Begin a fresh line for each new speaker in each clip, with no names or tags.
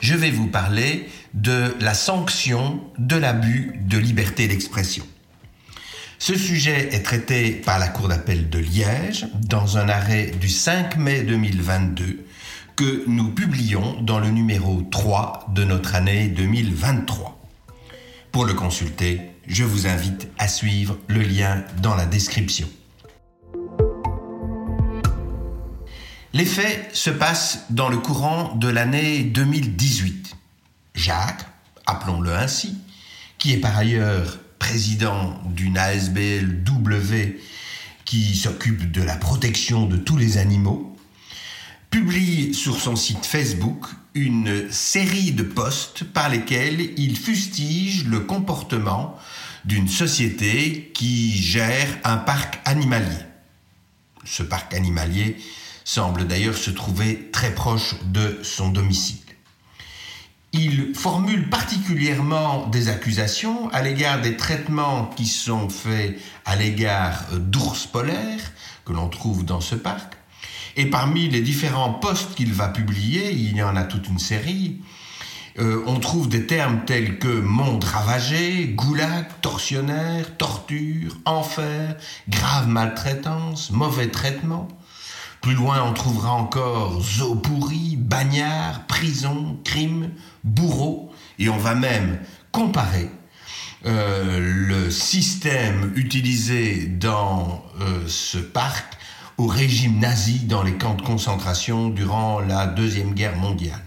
je vais vous parler de la sanction de l'abus de liberté d'expression. Ce sujet est traité par la Cour d'appel de Liège dans un arrêt du 5 mai 2022 que nous publions dans le numéro 3 de notre année 2023. Pour le consulter, je vous invite à suivre le lien dans la description. Les faits se passent dans le courant de l'année 2018. Jacques, appelons-le ainsi, qui est par ailleurs président d'une ASBL W qui s'occupe de la protection de tous les animaux, publie sur son site Facebook une série de posts par lesquels il fustige le comportement d'une société qui gère un parc animalier. Ce parc animalier semble d'ailleurs se trouver très proche de son domicile. Il formule particulièrement des accusations à l'égard des traitements qui sont faits à l'égard d'ours polaires que l'on trouve dans ce parc. Et parmi les différents postes qu'il va publier, il y en a toute une série, euh, on trouve des termes tels que monde ravagé, goulag, tortionnaire, torture, enfer, grave maltraitance, mauvais traitement. Plus loin, on trouvera encore zoo pourri, bagnard, prison, crime, bourreau, et on va même comparer euh, le système utilisé dans euh, ce parc au régime nazi dans les camps de concentration durant la Deuxième Guerre mondiale.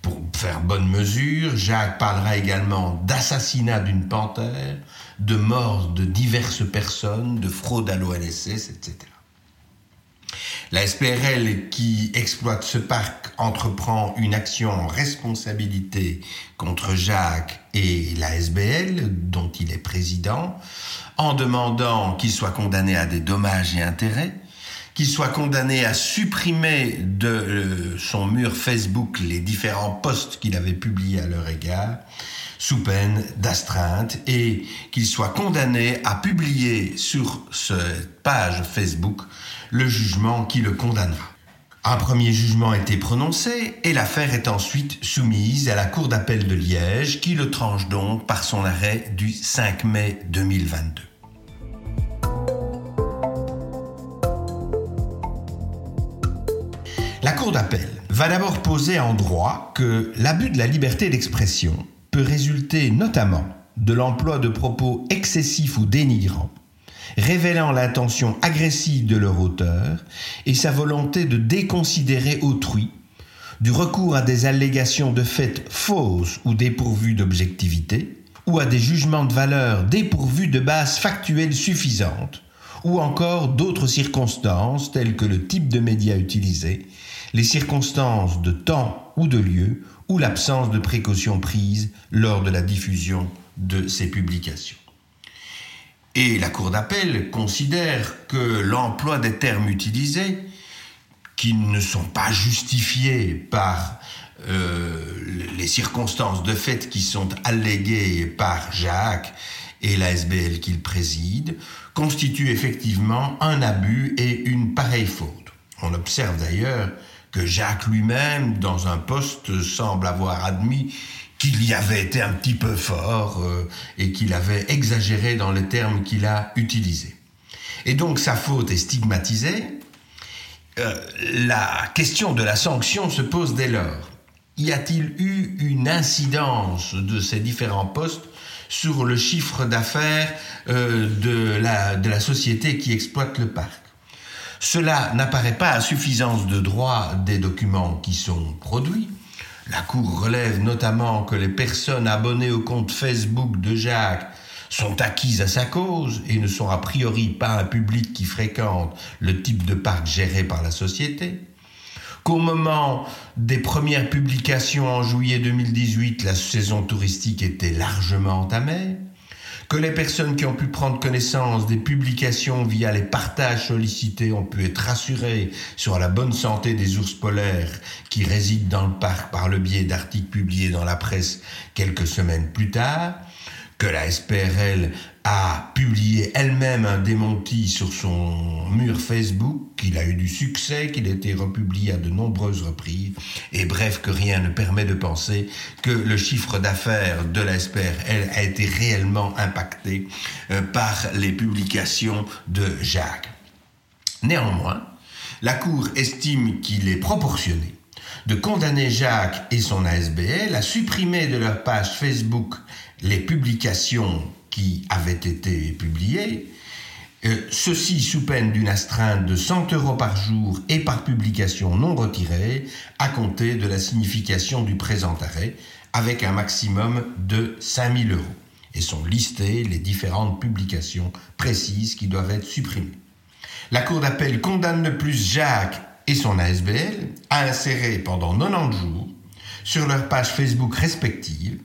Pour faire bonne mesure, Jacques parlera également d'assassinat d'une panthère, de mort de diverses personnes, de fraude à l'ONSS, etc. La SPRL qui exploite ce parc entreprend une action en responsabilité contre Jacques et la SBL, dont il est président, en demandant qu'il soit condamné à des dommages et intérêts, qu'il soit condamné à supprimer de euh, son mur Facebook les différents posts qu'il avait publiés à leur égard, sous peine d'astreinte, et qu'il soit condamné à publier sur cette page Facebook le jugement qui le condamnera. Un premier jugement a été prononcé et l'affaire est ensuite soumise à la Cour d'appel de Liège qui le tranche donc par son arrêt du 5 mai 2022. D'appel va d'abord poser en droit que l'abus de la liberté d'expression peut résulter notamment de l'emploi de propos excessifs ou dénigrants révélant l'intention agressive de leur auteur et sa volonté de déconsidérer autrui, du recours à des allégations de faits fausses ou dépourvues d'objectivité, ou à des jugements de valeur dépourvus de base factuelle suffisante, ou encore d'autres circonstances telles que le type de média utilisé, les circonstances de temps ou de lieu, ou l'absence de précautions prises lors de la diffusion de ces publications. Et la Cour d'appel considère que l'emploi des termes utilisés, qui ne sont pas justifiés par euh, les circonstances de fait qui sont alléguées par Jacques et la SBL qu'il préside, constituent effectivement un abus et une pareille faute. On observe d'ailleurs que Jacques lui-même, dans un poste, semble avoir admis qu'il y avait été un petit peu fort euh, et qu'il avait exagéré dans les termes qu'il a utilisés. Et donc sa faute est stigmatisée. Euh, la question de la sanction se pose dès lors. Y a-t-il eu une incidence de ces différents postes sur le chiffre d'affaires euh, de, la, de la société qui exploite le parc? Cela n'apparaît pas à suffisance de droit des documents qui sont produits. La Cour relève notamment que les personnes abonnées au compte Facebook de Jacques sont acquises à sa cause et ne sont a priori pas un public qui fréquente le type de parc géré par la société, qu'au moment des premières publications en juillet 2018, la saison touristique était largement entamée, que les personnes qui ont pu prendre connaissance des publications via les partages sollicités ont pu être rassurées sur la bonne santé des ours polaires qui résident dans le parc par le biais d'articles publiés dans la presse quelques semaines plus tard, que la SPRL a publié elle-même un démenti sur son mur Facebook, qu'il a eu du succès, qu'il a été republié à de nombreuses reprises, et bref que rien ne permet de penser que le chiffre d'affaires de la SPRL a été réellement impacté euh, par les publications de Jacques. Néanmoins, la Cour estime qu'il est proportionné de condamner Jacques et son ASBL à supprimer de leur page Facebook les publications qui avaient été publiées, euh, ceci sous peine d'une astreinte de 100 euros par jour et par publication non retirée, à compter de la signification du présent arrêt, avec un maximum de 5000 euros. Et sont listées les différentes publications précises qui doivent être supprimées. La Cour d'appel condamne de plus Jacques et son ASBL à insérer pendant 90 jours sur leurs pages Facebook respectives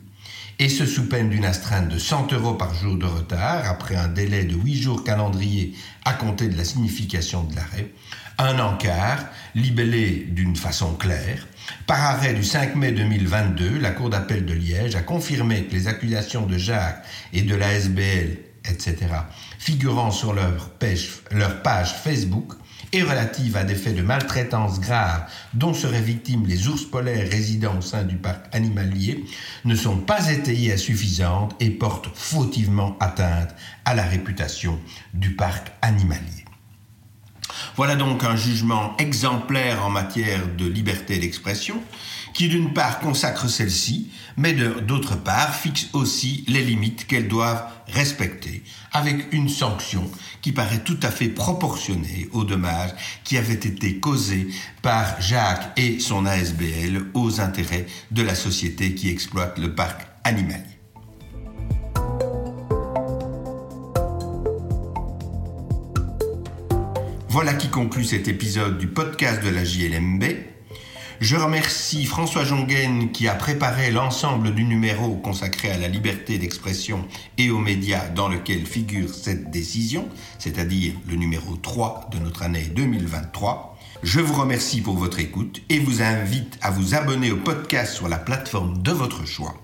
et ce sous peine d'une astreinte de 100 euros par jour de retard, après un délai de 8 jours calendrier à compter de la signification de l'arrêt, un encart libellé d'une façon claire. Par arrêt du 5 mai 2022, la Cour d'appel de Liège a confirmé que les accusations de Jacques et de la SBL, etc., figurant sur leur page Facebook, et relative à des faits de maltraitance grave dont seraient victimes les ours polaires résidant au sein du parc animalier ne sont pas étayées à suffisantes et portent fautivement atteinte à la réputation du parc animalier. Voilà donc un jugement exemplaire en matière de liberté d'expression qui d'une part consacre celle-ci, mais d'autre part fixe aussi les limites qu'elles doivent respecter, avec une sanction qui paraît tout à fait proportionnée aux dommages qui avaient été causés par Jacques et son ASBL aux intérêts de la société qui exploite le parc animalier. Voilà qui conclut cet épisode du podcast de la JLMB. Je remercie François Jongen qui a préparé l'ensemble du numéro consacré à la liberté d'expression et aux médias dans lequel figure cette décision, c'est-à-dire le numéro 3 de notre année 2023. Je vous remercie pour votre écoute et vous invite à vous abonner au podcast sur la plateforme de votre choix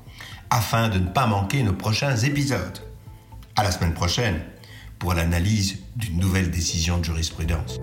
afin de ne pas manquer nos prochains épisodes. À la semaine prochaine pour l'analyse d'une nouvelle décision de jurisprudence.